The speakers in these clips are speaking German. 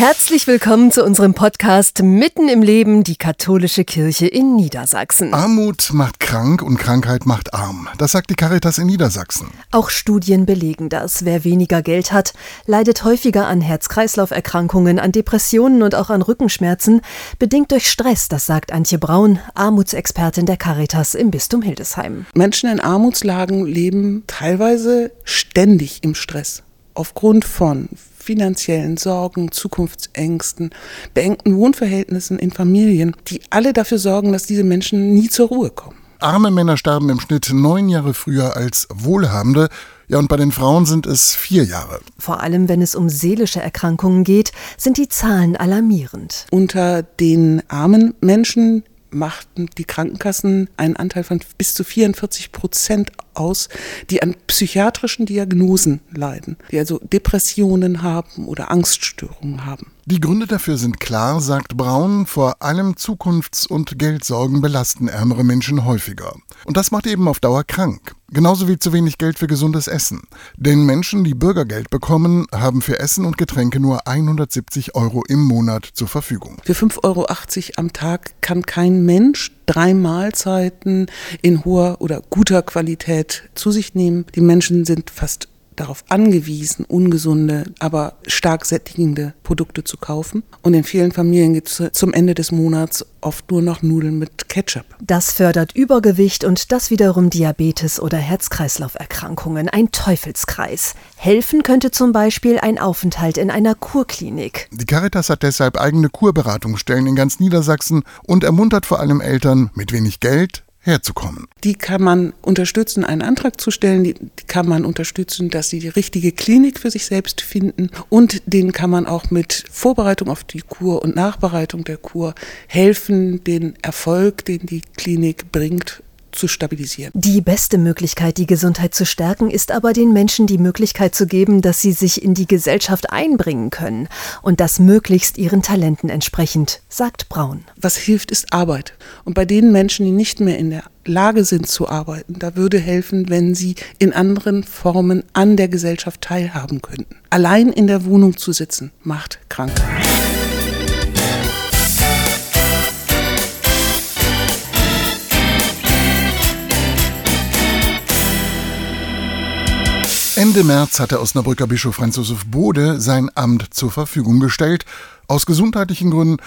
Herzlich willkommen zu unserem Podcast Mitten im Leben, die katholische Kirche in Niedersachsen. Armut macht krank und Krankheit macht arm. Das sagt die Caritas in Niedersachsen. Auch Studien belegen das. Wer weniger Geld hat, leidet häufiger an Herz-Kreislauf-Erkrankungen, an Depressionen und auch an Rückenschmerzen, bedingt durch Stress, das sagt Antje Braun, Armutsexpertin der Caritas im Bistum Hildesheim. Menschen in Armutslagen leben teilweise ständig im Stress aufgrund von finanziellen Sorgen, Zukunftsängsten, beengten Wohnverhältnissen in Familien, die alle dafür sorgen, dass diese Menschen nie zur Ruhe kommen. Arme Männer sterben im Schnitt neun Jahre früher als Wohlhabende. Ja, und bei den Frauen sind es vier Jahre. Vor allem, wenn es um seelische Erkrankungen geht, sind die Zahlen alarmierend. Unter den armen Menschen machten die Krankenkassen einen Anteil von bis zu 44 Prozent aus, die an psychiatrischen Diagnosen leiden, die also Depressionen haben oder Angststörungen haben. Die Gründe dafür sind klar, sagt Braun, vor allem Zukunfts- und Geldsorgen belasten ärmere Menschen häufiger. Und das macht eben auf Dauer krank. Genauso wie zu wenig Geld für gesundes Essen. Denn Menschen, die Bürgergeld bekommen, haben für Essen und Getränke nur 170 Euro im Monat zur Verfügung. Für 5,80 Euro am Tag kann kein Mensch drei Mahlzeiten in hoher oder guter Qualität zu sich nehmen. Die Menschen sind fast darauf angewiesen, ungesunde, aber stark sättigende Produkte zu kaufen. Und in vielen Familien gibt es zum Ende des Monats oft nur noch Nudeln mit Ketchup. Das fördert Übergewicht und das wiederum Diabetes oder Herz-Kreislauf-Erkrankungen. Ein Teufelskreis. Helfen könnte zum Beispiel ein Aufenthalt in einer Kurklinik. Die Caritas hat deshalb eigene Kurberatungsstellen in ganz Niedersachsen und ermuntert vor allem Eltern mit wenig Geld herzukommen. Die kann man unterstützen, einen Antrag zu stellen, die, die, kann man unterstützen, dass sie die richtige Klinik für sich selbst finden und denen kann man auch mit Vorbereitung auf die Kur und Nachbereitung der Kur helfen, den Erfolg, den die Klinik bringt, zu stabilisieren. Die beste Möglichkeit, die Gesundheit zu stärken, ist aber den Menschen die Möglichkeit zu geben, dass sie sich in die Gesellschaft einbringen können und das möglichst ihren Talenten entsprechend, sagt Braun. Was hilft, ist Arbeit. Und bei den Menschen, die nicht mehr in der Lage sind zu arbeiten, da würde helfen, wenn sie in anderen Formen an der Gesellschaft teilhaben könnten. Allein in der Wohnung zu sitzen, macht krank. Ende März hat der Osnabrücker Bischof Franz Josef Bode sein Amt zur Verfügung gestellt, aus gesundheitlichen Gründen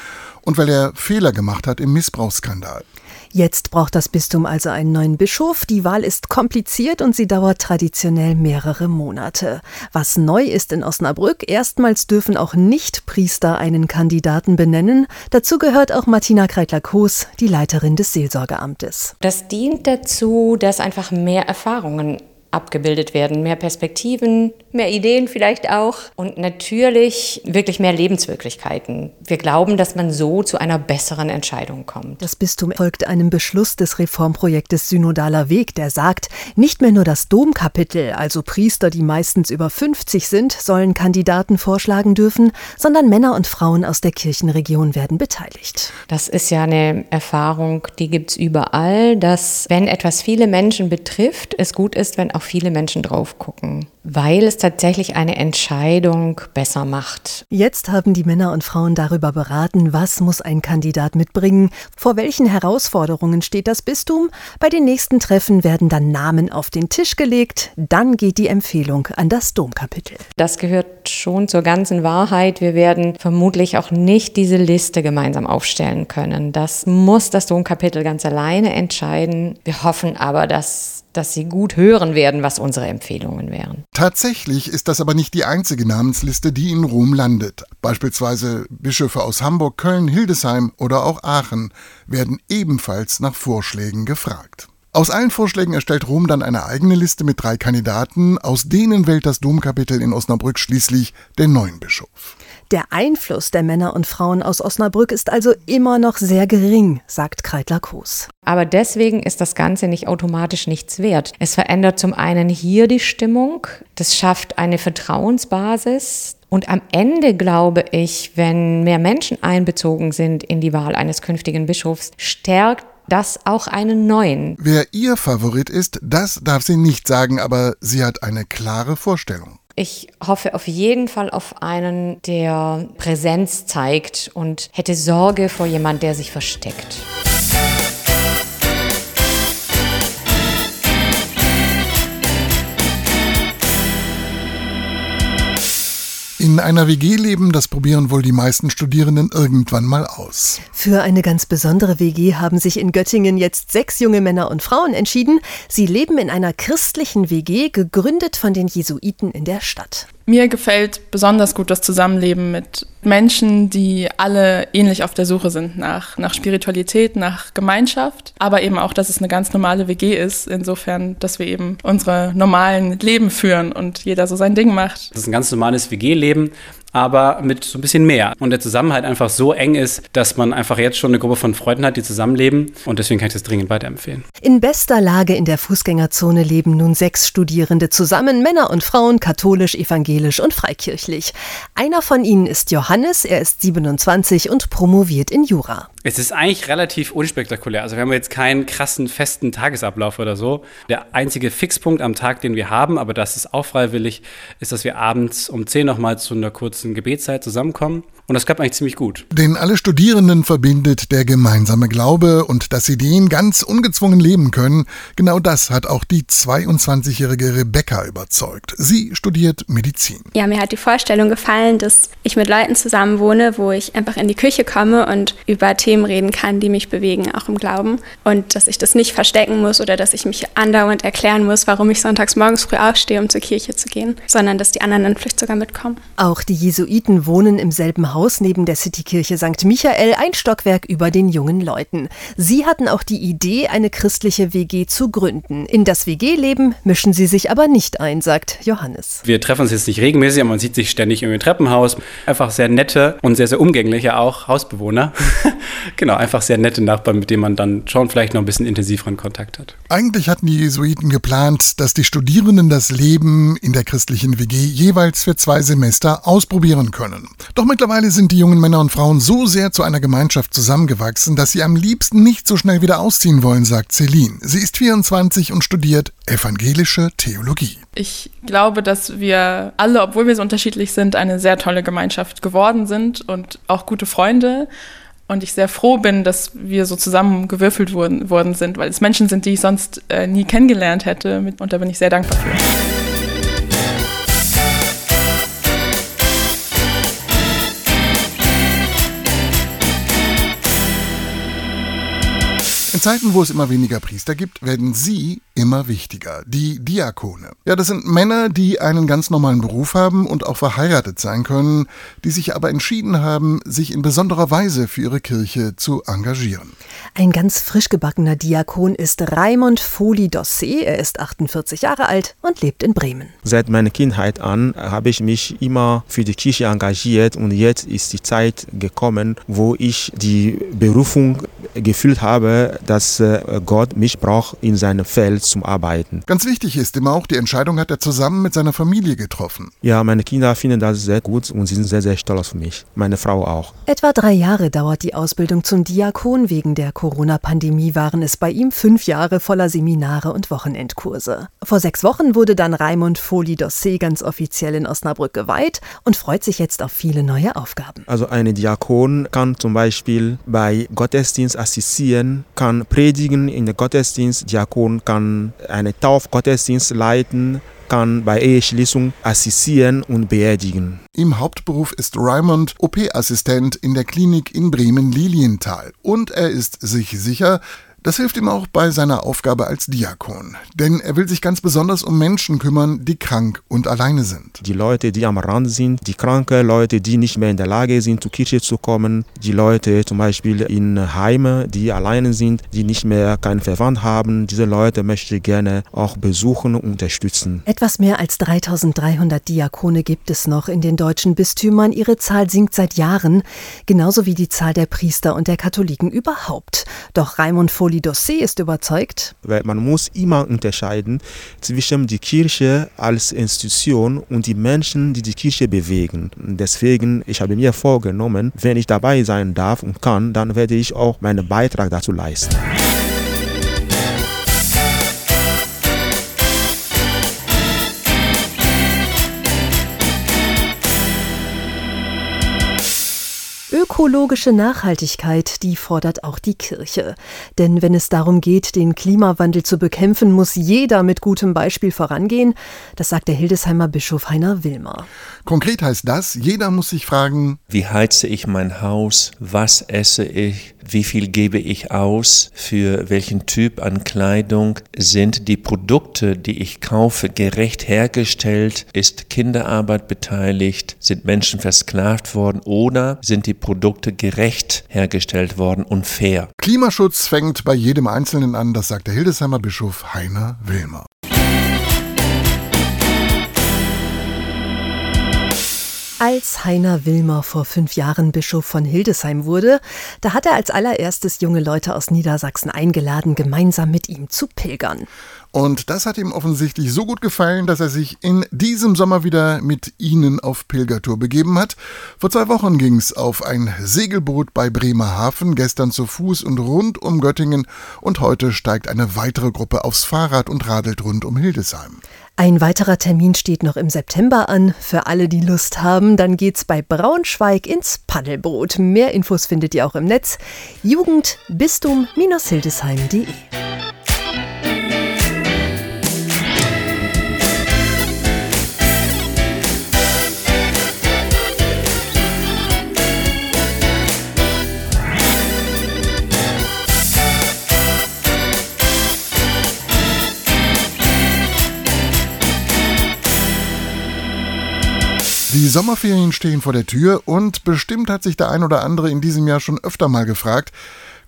und weil er Fehler gemacht hat im Missbrauchsskandal. Jetzt braucht das Bistum also einen neuen Bischof. Die Wahl ist kompliziert und sie dauert traditionell mehrere Monate. Was neu ist in Osnabrück, erstmals dürfen auch Nicht-Priester einen Kandidaten benennen. Dazu gehört auch Martina Kreitler-Koos, die Leiterin des Seelsorgeamtes. Das dient dazu, dass einfach mehr Erfahrungen abgebildet werden. Mehr Perspektiven, mehr Ideen vielleicht auch und natürlich wirklich mehr Lebenswirklichkeiten. Wir glauben, dass man so zu einer besseren Entscheidung kommt. Das Bistum folgt einem Beschluss des Reformprojektes Synodaler Weg, der sagt, nicht mehr nur das Domkapitel, also Priester, die meistens über 50 sind, sollen Kandidaten vorschlagen dürfen, sondern Männer und Frauen aus der Kirchenregion werden beteiligt. Das ist ja eine Erfahrung, die gibt es überall, dass wenn etwas viele Menschen betrifft, es gut ist, wenn auch viele Menschen drauf gucken, weil es tatsächlich eine Entscheidung besser macht. Jetzt haben die Männer und Frauen darüber beraten, was muss ein Kandidat mitbringen, vor welchen Herausforderungen steht das Bistum. Bei den nächsten Treffen werden dann Namen auf den Tisch gelegt, dann geht die Empfehlung an das Domkapitel. Das gehört schon zur ganzen Wahrheit. Wir werden vermutlich auch nicht diese Liste gemeinsam aufstellen können. Das muss das Domkapitel ganz alleine entscheiden. Wir hoffen aber, dass dass sie gut hören werden, was unsere Empfehlungen wären. Tatsächlich ist das aber nicht die einzige Namensliste, die in Rom landet. Beispielsweise Bischöfe aus Hamburg, Köln, Hildesheim oder auch Aachen werden ebenfalls nach Vorschlägen gefragt. Aus allen Vorschlägen erstellt Rom dann eine eigene Liste mit drei Kandidaten, aus denen wählt das Domkapitel in Osnabrück schließlich den neuen Bischof. Der Einfluss der Männer und Frauen aus Osnabrück ist also immer noch sehr gering, sagt Kreitler Koos. Aber deswegen ist das Ganze nicht automatisch nichts wert. Es verändert zum einen hier die Stimmung, das schafft eine Vertrauensbasis, und am Ende glaube ich, wenn mehr Menschen einbezogen sind in die Wahl eines künftigen Bischofs, stärkt das auch einen neuen. Wer ihr Favorit ist, das darf sie nicht sagen, aber sie hat eine klare Vorstellung. Ich hoffe auf jeden Fall auf einen, der Präsenz zeigt und hätte Sorge vor jemand, der sich versteckt. In einer WG leben, das probieren wohl die meisten Studierenden irgendwann mal aus. Für eine ganz besondere WG haben sich in Göttingen jetzt sechs junge Männer und Frauen entschieden. Sie leben in einer christlichen WG, gegründet von den Jesuiten in der Stadt. Mir gefällt besonders gut das Zusammenleben mit Menschen, die alle ähnlich auf der Suche sind nach, nach Spiritualität, nach Gemeinschaft, aber eben auch, dass es eine ganz normale WG ist, insofern, dass wir eben unsere normalen Leben führen und jeder so sein Ding macht. Das ist ein ganz normales WG-Leben aber mit so ein bisschen mehr. Und der Zusammenhalt einfach so eng ist, dass man einfach jetzt schon eine Gruppe von Freunden hat, die zusammenleben. Und deswegen kann ich das dringend weiterempfehlen. In bester Lage in der Fußgängerzone leben nun sechs Studierende zusammen, Männer und Frauen, katholisch, evangelisch und freikirchlich. Einer von ihnen ist Johannes, er ist 27 und promoviert in Jura. Es ist eigentlich relativ unspektakulär. Also wir haben jetzt keinen krassen festen Tagesablauf oder so. Der einzige Fixpunkt am Tag, den wir haben, aber das ist auch freiwillig, ist, dass wir abends um 10 nochmal zu einer kurzen Gebetszeit zusammenkommen und das klappt eigentlich ziemlich gut. Denn alle Studierenden verbindet der gemeinsame Glaube und dass sie den ganz ungezwungen leben können. Genau das hat auch die 22-jährige Rebecca überzeugt. Sie studiert Medizin. Ja, mir hat die Vorstellung gefallen, dass ich mit Leuten zusammen wohne, wo ich einfach in die Küche komme und über Themen reden kann, die mich bewegen, auch im Glauben. Und dass ich das nicht verstecken muss oder dass ich mich andauernd erklären muss, warum ich sonntags morgens früh aufstehe, um zur Kirche zu gehen, sondern dass die anderen dann vielleicht sogar mitkommen. Auch die Jesuiten wohnen im selben Haus neben der Citykirche St. Michael, ein Stockwerk über den jungen Leuten. Sie hatten auch die Idee, eine christliche WG zu gründen. In das WG-Leben mischen sie sich aber nicht ein, sagt Johannes. Wir treffen uns jetzt nicht regelmäßig, aber man sieht sich ständig im Treppenhaus. Einfach sehr nette und sehr, sehr umgängliche auch Hausbewohner. genau, einfach sehr nette Nachbarn, mit denen man dann schon vielleicht noch ein bisschen intensiveren Kontakt hat. Eigentlich hatten die Jesuiten geplant, dass die Studierenden das Leben in der christlichen WG jeweils für zwei Semester ausprobieren können. Doch mittlerweile sind die jungen Männer und Frauen so sehr zu einer Gemeinschaft zusammengewachsen, dass sie am liebsten nicht so schnell wieder ausziehen wollen, sagt Celine. Sie ist 24 und studiert evangelische Theologie. Ich glaube, dass wir alle, obwohl wir so unterschiedlich sind, eine sehr tolle Gemeinschaft geworden sind und auch gute Freunde. Und ich sehr froh bin, dass wir so zusammengewürfelt worden, worden sind, weil es Menschen sind, die ich sonst äh, nie kennengelernt hätte. Und da bin ich sehr dankbar für. Zeiten, wo es immer weniger Priester gibt, werden sie immer wichtiger. Die Diakone. Ja, das sind Männer, die einen ganz normalen Beruf haben und auch verheiratet sein können, die sich aber entschieden haben, sich in besonderer Weise für ihre Kirche zu engagieren. Ein ganz frisch gebackener Diakon ist Raimond Foli Dossé. Er ist 48 Jahre alt und lebt in Bremen. Seit meiner Kindheit an habe ich mich immer für die Kirche engagiert und jetzt ist die Zeit gekommen, wo ich die Berufung gefühlt habe, dass äh, Gott mich braucht in seinem Feld zum Arbeiten. Ganz wichtig ist immer auch, die Entscheidung hat er zusammen mit seiner Familie getroffen. Ja, meine Kinder finden das sehr gut und sie sind sehr, sehr stolz auf mich. Meine Frau auch. Etwa drei Jahre dauert die Ausbildung zum Diakon. Wegen der Corona-Pandemie waren es bei ihm fünf Jahre voller Seminare und Wochenendkurse. Vor sechs Wochen wurde dann Raimund Foli Dossé ganz offiziell in Osnabrück geweiht und freut sich jetzt auf viele neue Aufgaben. Also eine Diakon kann zum Beispiel bei Gottesdienst assistieren, kann predigen in der Gottesdienst, Diakon kann eine Taufgottesdienst leiten, kann bei Eheschließung assistieren und beerdigen. Im Hauptberuf ist Raymond OP-Assistent in der Klinik in Bremen-Lilienthal. Und er ist sich sicher, Das hilft ihm auch bei seiner Aufgabe als Diakon, denn er will sich ganz besonders um Menschen kümmern, die krank und alleine sind. Die Leute, die am Rand sind, die kranke Leute, die nicht mehr in der Lage sind, zur Kirche zu kommen, die Leute zum Beispiel in Heime, die alleine sind, die nicht mehr keinen Verwandt haben, diese Leute möchte ich gerne auch besuchen und unterstützen. Etwas mehr als 3300 Diakone gibt es noch in den deutschen Bistümern. Ihre Zahl sinkt seit Jahren, genauso wie die Zahl der Priester und der Katholiken überhaupt. Doch Raimund Foli Dossé ist überzeugt. Weil man muss immer unterscheiden zwischen die Kirche als Institution und die Menschen, die die Kirche bewegen. Deswegen, ich habe mir vorgenommen, wenn ich dabei sein darf und kann, dann werde ich auch meinen Beitrag dazu leisten. Ökologische Nachhaltigkeit, die fordert auch die Kirche. Denn wenn es darum geht, den Klimawandel zu bekämpfen, muss jeder mit gutem Beispiel vorangehen. Das sagt der Hildesheimer Bischof Heiner Wilmer. Konkret heißt das, jeder muss sich fragen, wie heize ich mein Haus, was esse ich, wie viel gebe ich aus, für welchen Typ an Kleidung, sind die Produkte, die ich kaufe, gerecht hergestellt, ist Kinderarbeit beteiligt, sind Menschen versklavt worden? Oder sind die Produkte gerecht hergestellt worden und fair. Klimaschutz fängt bei jedem Einzelnen an, das sagt der Hildesheimer Bischof Heiner Wilmer. Als Heiner Wilmer vor fünf Jahren Bischof von Hildesheim wurde, da hat er als allererstes junge Leute aus Niedersachsen eingeladen, gemeinsam mit ihm zu pilgern. Und das hat ihm offensichtlich so gut gefallen, dass er sich in diesem Sommer wieder mit ihnen auf Pilgertour begeben hat. Vor zwei Wochen ging es auf ein Segelboot bei Bremerhaven, gestern zu Fuß und rund um Göttingen und heute steigt eine weitere Gruppe aufs Fahrrad und radelt rund um Hildesheim. Ein weiterer Termin steht noch im September an. Für alle, die Lust haben, dann geht's bei Braunschweig ins Paddelboot. Mehr Infos findet ihr auch im Netz. Jugendbistum-hildesheim.de Die Sommerferien stehen vor der Tür und bestimmt hat sich der ein oder andere in diesem Jahr schon öfter mal gefragt,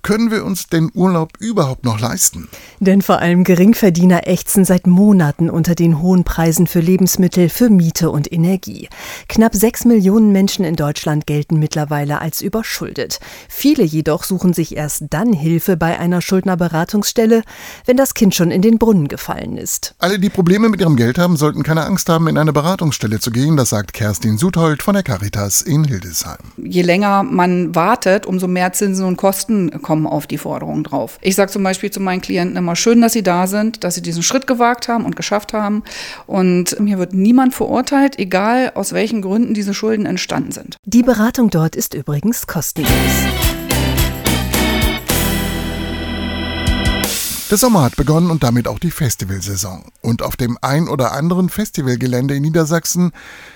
können wir uns den Urlaub überhaupt noch leisten? Denn vor allem Geringverdiener ächzen seit Monaten unter den hohen Preisen für Lebensmittel, für Miete und Energie. Knapp sechs Millionen Menschen in Deutschland gelten mittlerweile als überschuldet. Viele jedoch suchen sich erst dann Hilfe bei einer Schuldnerberatungsstelle, wenn das Kind schon in den Brunnen gefallen ist. Alle, die Probleme mit ihrem Geld haben, sollten keine Angst haben, in eine Beratungsstelle zu gehen. Das sagt Kerstin Suthold von der Caritas in Hildesheim. Je länger man wartet, umso mehr Zinsen und Kosten kommen kommen auf die Forderungen drauf. Ich sage zum Beispiel zu meinen Klienten immer, schön, dass sie da sind, dass sie diesen Schritt gewagt haben und geschafft haben. Und hier wird niemand verurteilt, egal aus welchen Gründen diese Schulden entstanden sind. Die Beratung dort ist übrigens kostenlos. Der Sommer hat begonnen und damit auch die Festivalsaison. Und auf dem ein oder anderen Festivalgelände in Niedersachsen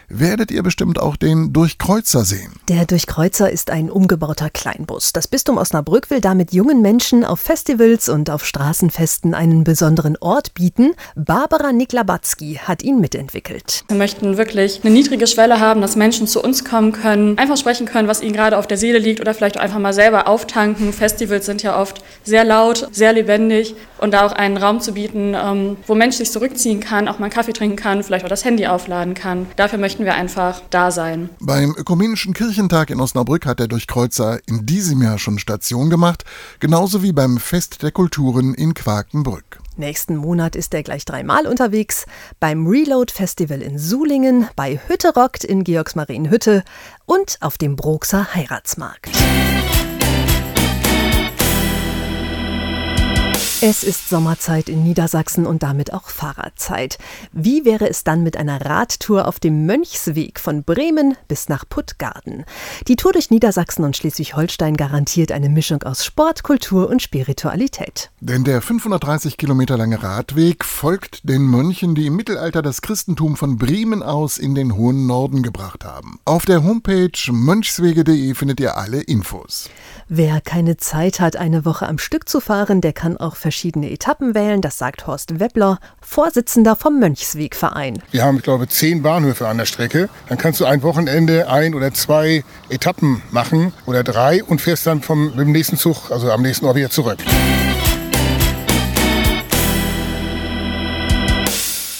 werdet ihr bestimmt auch den Durchkreuzer sehen. Der Durchkreuzer ist ein umgebauter Kleinbus. Das Bistum Osnabrück will damit jungen Menschen auf Festivals und auf Straßenfesten einen besonderen Ort bieten. Barbara Niklabatzki hat ihn mitentwickelt. Wir möchten wirklich eine niedrige Schwelle haben, dass Menschen zu uns kommen können, einfach sprechen können, was ihnen gerade auf der Seele liegt oder vielleicht einfach mal selber auftanken. Festivals sind ja oft sehr laut, sehr lebendig und da auch einen Raum zu bieten, ähm, wo Mensch sich zurückziehen kann, auch mal einen Kaffee trinken kann, vielleicht auch das Handy aufladen kann. Dafür möchten wir einfach da sein. Beim Ökumenischen Kirchentag in Osnabrück hat der Durchkreuzer in diesem Jahr schon Station gemacht, genauso wie beim Fest der Kulturen in Quakenbrück. Nächsten Monat ist er gleich dreimal unterwegs. Beim Reload Festival in Sulingen, bei Hütte Rockt in Georgsmarienhütte und auf dem Broxer Heiratsmarkt. Es ist Sommerzeit in Niedersachsen und damit auch Fahrradzeit. Wie wäre es dann mit einer Radtour auf dem Mönchsweg von Bremen bis nach Puttgarden? Die Tour durch Niedersachsen und Schleswig-Holstein garantiert eine Mischung aus Sport, Kultur und Spiritualität. Denn der 530 Kilometer lange Radweg folgt den Mönchen, die im Mittelalter das Christentum von Bremen aus in den hohen Norden gebracht haben. Auf der Homepage mönchswege.de findet ihr alle Infos. Wer keine Zeit hat, eine Woche am Stück zu fahren, der kann auch verschiedene Etappen wählen, das sagt Horst Weppler, Vorsitzender vom Mönchswegverein. Wir haben, ich glaube, zehn Bahnhöfe an der Strecke. Dann kannst du ein Wochenende ein oder zwei Etappen machen oder drei und fährst dann vom, mit dem nächsten Zug, also am nächsten Ort wieder zurück.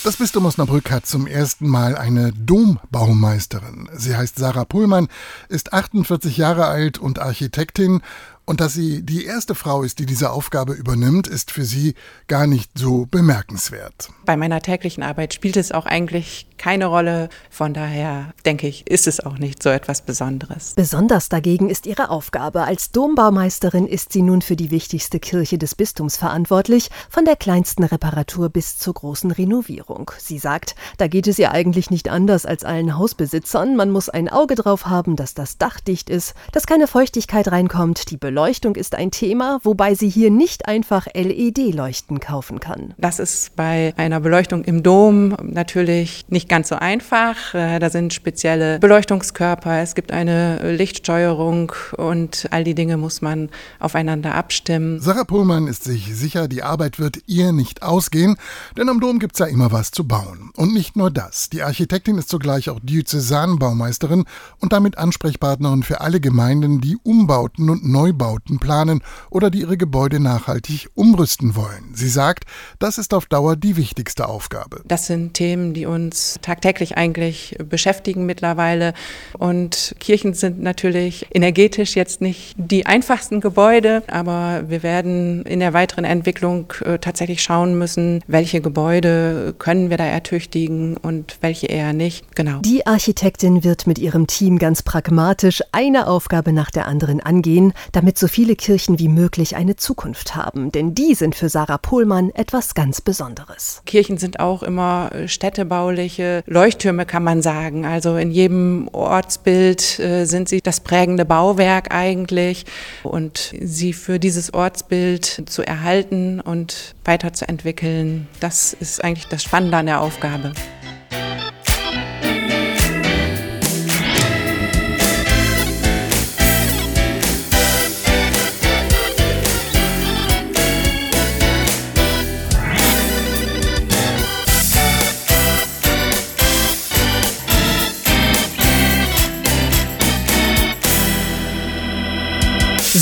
Das Bistum Osnabrück hat zum ersten Mal eine Dombaumeisterin. Sie heißt Sarah Pullmann, ist 48 Jahre alt und Architektin und dass sie die erste Frau ist, die diese Aufgabe übernimmt, ist für sie gar nicht so bemerkenswert. Bei meiner täglichen Arbeit spielt es auch eigentlich keine Rolle. Von daher denke ich, ist es auch nicht so etwas Besonderes. Besonders dagegen ist ihre Aufgabe. Als Dombaumeisterin ist sie nun für die wichtigste Kirche des Bistums verantwortlich, von der kleinsten Reparatur bis zur großen Renovierung. Sie sagt, da geht es ihr eigentlich nicht anders als allen Hausbesitzern. Man muss ein Auge drauf haben, dass das Dach dicht ist, dass keine Feuchtigkeit reinkommt, die Beleuchtung Beleuchtung ist ein Thema, wobei sie hier nicht einfach LED-Leuchten kaufen kann. Das ist bei einer Beleuchtung im Dom natürlich nicht ganz so einfach. Äh, da sind spezielle Beleuchtungskörper, es gibt eine Lichtsteuerung und all die Dinge muss man aufeinander abstimmen. Sarah Pullmann ist sich sicher, die Arbeit wird ihr nicht ausgehen, denn am Dom gibt es ja immer was zu bauen. Und nicht nur das. Die Architektin ist zugleich auch Diözesanbaumeisterin und damit Ansprechpartnerin für alle Gemeinden, die Umbauten und Neubauten Neubauten planen oder die ihre Gebäude nachhaltig umrüsten wollen. Sie sagt, das ist auf Dauer die wichtigste Aufgabe. Das sind Themen, die uns tagtäglich eigentlich beschäftigen mittlerweile. Und Kirchen sind natürlich energetisch jetzt nicht die einfachsten Gebäude, aber wir werden in der weiteren Entwicklung äh, tatsächlich schauen müssen, welche Gebäude können wir da ertüchtigen und welche eher nicht. Genau. Die Architektin wird mit ihrem Team ganz pragmatisch eine Aufgabe nach der anderen angehen, damit so viele Kirchen wie möglich eine Zukunft haben, denn die sind für Sarah Pohlmann etwas ganz Besonderes. Kirchen sind auch immer äh, städtebauliche Leuchttürme, kann man sagen. Also in jedem Ortsbild äh, sind sie das prägende Bauwerk eigentlich und sie für dieses Ortsbild zu erhalten und weiterzuentwickeln, das ist eigentlich das Spannende an der Aufgabe.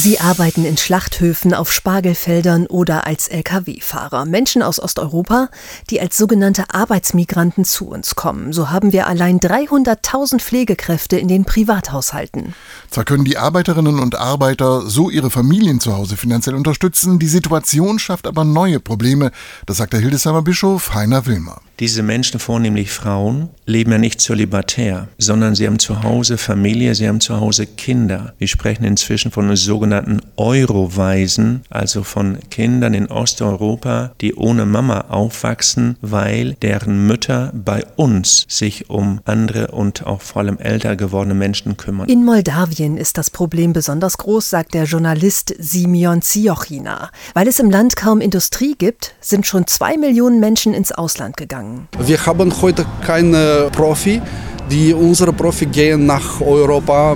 Sie arbeiten in Schlachthöfen, auf Spargelfeldern oder als Lkw-Fahrer. Menschen aus Osteuropa, die als sogenannte Arbeitsmigranten zu uns kommen. So haben wir allein 300.000 Pflegekräfte in den Privathaushalten. Zwar können die Arbeiterinnen und Arbeiter so ihre Familien zu Hause finanziell unterstützen, die Situation schafft aber neue Probleme. Das sagt der Hildesheimer Bischof Heiner Wilmer. Diese Menschen, vornehmlich Frauen, leben ja nicht zölibatär, sondern sie haben zu Hause Familie, sie haben zu Hause Kinder. Wir sprechen inzwischen von sogenannten Euroweisen, also von Kindern in Osteuropa, die ohne Mama aufwachsen, weil deren Mütter bei uns sich um andere und auch vor allem älter gewordene Menschen kümmern. In Moldawien ist das Problem besonders groß, sagt der Journalist Simeon Ziochina. Weil es im Land kaum Industrie gibt, sind schon zwei Millionen Menschen ins Ausland gegangen gegangen. Wir haben heute keine Profi. Die unsere Profi gehen nach Europa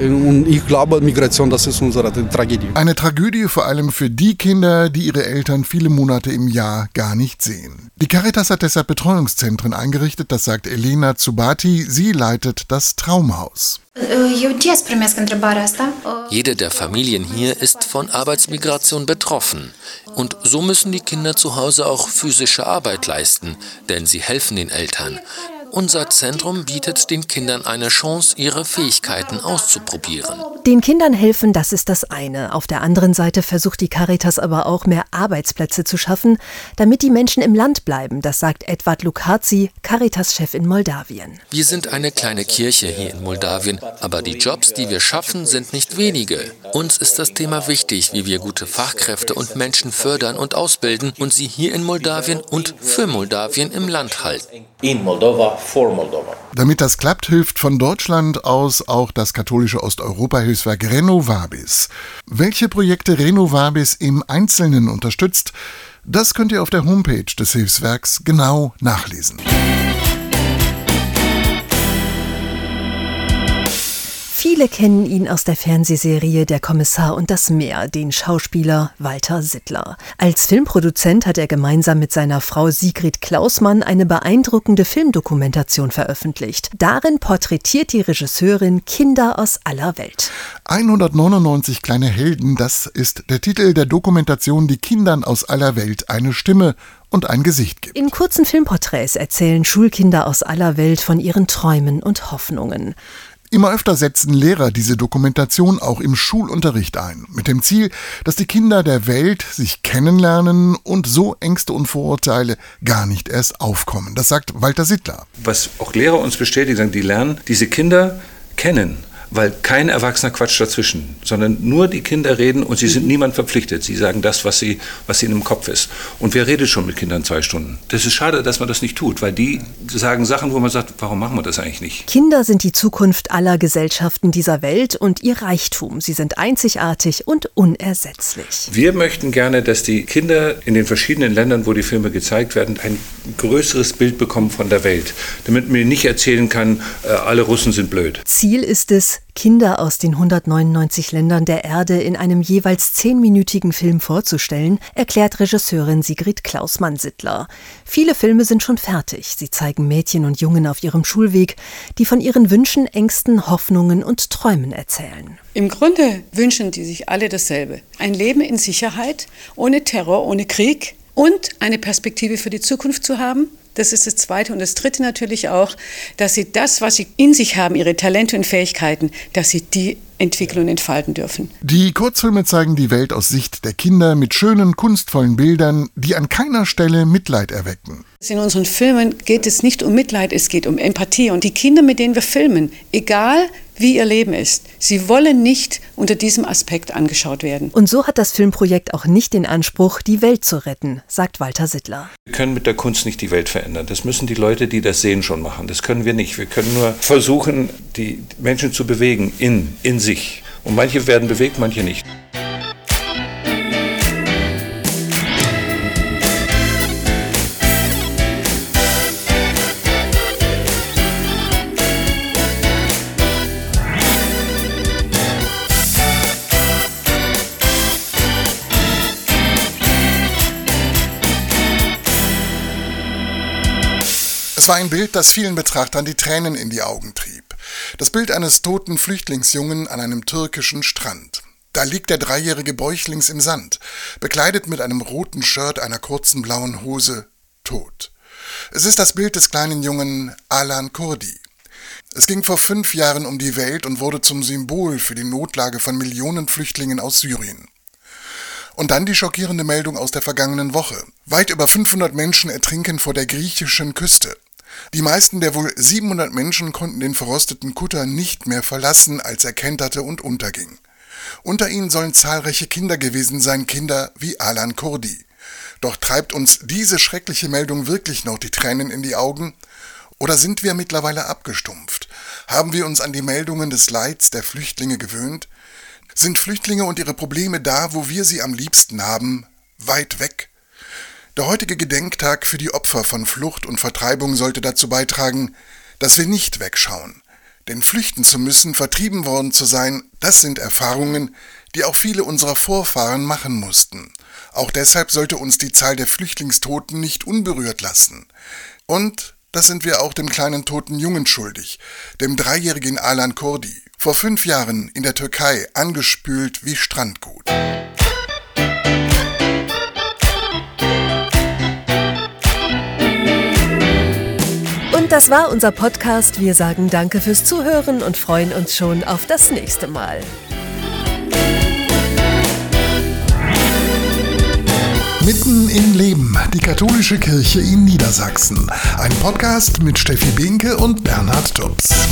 und ich glaube, Migration, das ist unsere Tragödie. Eine Tragödie vor allem für die Kinder, die ihre Eltern viele Monate im Jahr gar nicht sehen. Die Caritas hat deshalb Betreuungszentren eingerichtet, das sagt Elena Zubati. Sie leitet das Traumhaus. Jede der Familien hier ist von Arbeitsmigration betroffen. Und so müssen die Kinder zu Hause auch physische Arbeit leisten, denn sie helfen den Eltern. Unser Zentrum bietet den Kindern eine Chance, ihre Fähigkeiten auszuprobieren. Den Kindern helfen, das ist das eine. Auf der anderen Seite versucht die Caritas aber auch mehr Arbeitsplätze zu schaffen, damit die Menschen im Land bleiben. Das sagt Edward Lukazi, Caritas-Chef in Moldawien. Wir sind eine kleine Kirche hier in Moldawien, aber die Jobs, die wir schaffen, sind nicht wenige. Uns ist das Thema wichtig, wie wir gute Fachkräfte und Menschen fördern und ausbilden und sie hier in Moldawien und für Moldawien im Land halten. In Moldova, for Moldova. Damit das klappt, hilft von Deutschland aus auch das katholische Osteuropa-Hilfswerk Renovabis. Welche Projekte Renovabis im Einzelnen unterstützt, das könnt ihr auf der Homepage des Hilfswerks genau nachlesen. Viele kennen ihn aus der Fernsehserie Der Kommissar und das Meer, den Schauspieler Walter Sittler. Als Filmproduzent hat er gemeinsam mit seiner Frau Sigrid Klausmann eine beeindruckende Filmdokumentation veröffentlicht. Darin porträtiert die Regisseurin Kinder aus aller Welt. 199 kleine Helden, das ist der Titel der Dokumentation, die Kindern aus aller Welt eine Stimme und ein Gesicht gibt. In kurzen Filmporträts erzählen Schulkinder aus aller Welt von ihren Träumen und Hoffnungen. Immer öfter setzen Lehrer diese Dokumentation auch im Schulunterricht ein, mit dem Ziel, dass die Kinder der Welt sich kennenlernen und so Ängste und Vorurteile gar nicht erst aufkommen. Das sagt Walter Sittler. Was auch Lehrer uns bestätigen, die lernen diese Kinder kennen weil kein Erwachsener quatscht dazwischen, sondern nur die Kinder reden und sie sind mhm. niemand verpflichtet. Sie sagen das, was, sie, was ihnen im Kopf ist. Und wer redet schon mit Kindern zwei Stunden? Das ist schade, dass man das nicht tut, weil die sagen Sachen, wo man sagt, warum machen wir das eigentlich nicht? Kinder sind die Zukunft aller Gesellschaften dieser Welt und ihr Reichtum. Sie sind einzigartig und unersetzlich. Wir möchten gerne, dass die Kinder in den verschiedenen Ländern, wo die Filme gezeigt werden, ein größeres Bild bekommen von der Welt, damit man nicht erzählen kann, äh, alle Russen sind blöd. Ziel ist es, Kinder aus den 199 Ländern der Erde in einem jeweils zehnminütigen Film vorzustellen, erklärt Regisseurin Sigrid Klausmann-Sittler. Viele Filme sind schon fertig. Sie zeigen Mädchen und Jungen auf ihrem Schulweg, die von ihren Wünschen, Ängsten, Hoffnungen und Träumen erzählen. Im Grunde wünschen die sich alle dasselbe. Ein Leben in Sicherheit, ohne Terror, ohne Krieg und eine Perspektive für die Zukunft zu haben, das ist das Zweite. Und das Dritte natürlich auch, dass sie das, was sie in sich haben, ihre Talente und Fähigkeiten, dass sie die entwickeln und entfalten dürfen. Die Kurzfilme zeigen die Welt aus Sicht der Kinder mit schönen, kunstvollen Bildern, die an keiner Stelle Mitleid erwecken. In unseren Filmen geht es nicht um Mitleid, es geht um Empathie. Und die Kinder, mit denen wir filmen, egal wie ihr Leben ist. Sie wollen nicht unter diesem Aspekt angeschaut werden. Und so hat das Filmprojekt auch nicht den Anspruch, die Welt zu retten, sagt Walter Sittler. Wir können mit der Kunst nicht die Welt verändern. Das müssen die Leute, die das sehen, schon machen. Das können wir nicht. Wir können nur versuchen, die Menschen zu bewegen in, in sich. Und manche werden bewegt, manche nicht. Es war ein Bild, das vielen Betrachtern die Tränen in die Augen trieb. Das Bild eines toten Flüchtlingsjungen an einem türkischen Strand. Da liegt der dreijährige Bäuchlings im Sand, bekleidet mit einem roten Shirt, einer kurzen blauen Hose, tot. Es ist das Bild des kleinen Jungen Alan Kurdi. Es ging vor fünf Jahren um die Welt und wurde zum Symbol für die Notlage von Millionen Flüchtlingen aus Syrien. Und dann die schockierende Meldung aus der vergangenen Woche. Weit über 500 Menschen ertrinken vor der griechischen Küste. Die meisten der wohl 700 Menschen konnten den verrosteten Kutter nicht mehr verlassen, als er kenterte und unterging. Unter ihnen sollen zahlreiche Kinder gewesen sein, Kinder wie Alan Kurdi. Doch treibt uns diese schreckliche Meldung wirklich noch die Tränen in die Augen? Oder sind wir mittlerweile abgestumpft? Haben wir uns an die Meldungen des Leids der Flüchtlinge gewöhnt? Sind Flüchtlinge und ihre Probleme da, wo wir sie am liebsten haben, weit weg? Der heutige Gedenktag für die Opfer von Flucht und Vertreibung sollte dazu beitragen, dass wir nicht wegschauen. Denn flüchten zu müssen, vertrieben worden zu sein, das sind Erfahrungen, die auch viele unserer Vorfahren machen mussten. Auch deshalb sollte uns die Zahl der Flüchtlingstoten nicht unberührt lassen. Und das sind wir auch dem kleinen toten Jungen schuldig, dem dreijährigen Alan Kurdi, vor fünf Jahren in der Türkei angespült wie Strandgut. Und das war unser Podcast. Wir sagen Danke fürs Zuhören und freuen uns schon auf das nächste Mal. Mitten im Leben, die katholische Kirche in Niedersachsen. Ein Podcast mit Steffi Binke und Bernhard Tubbs.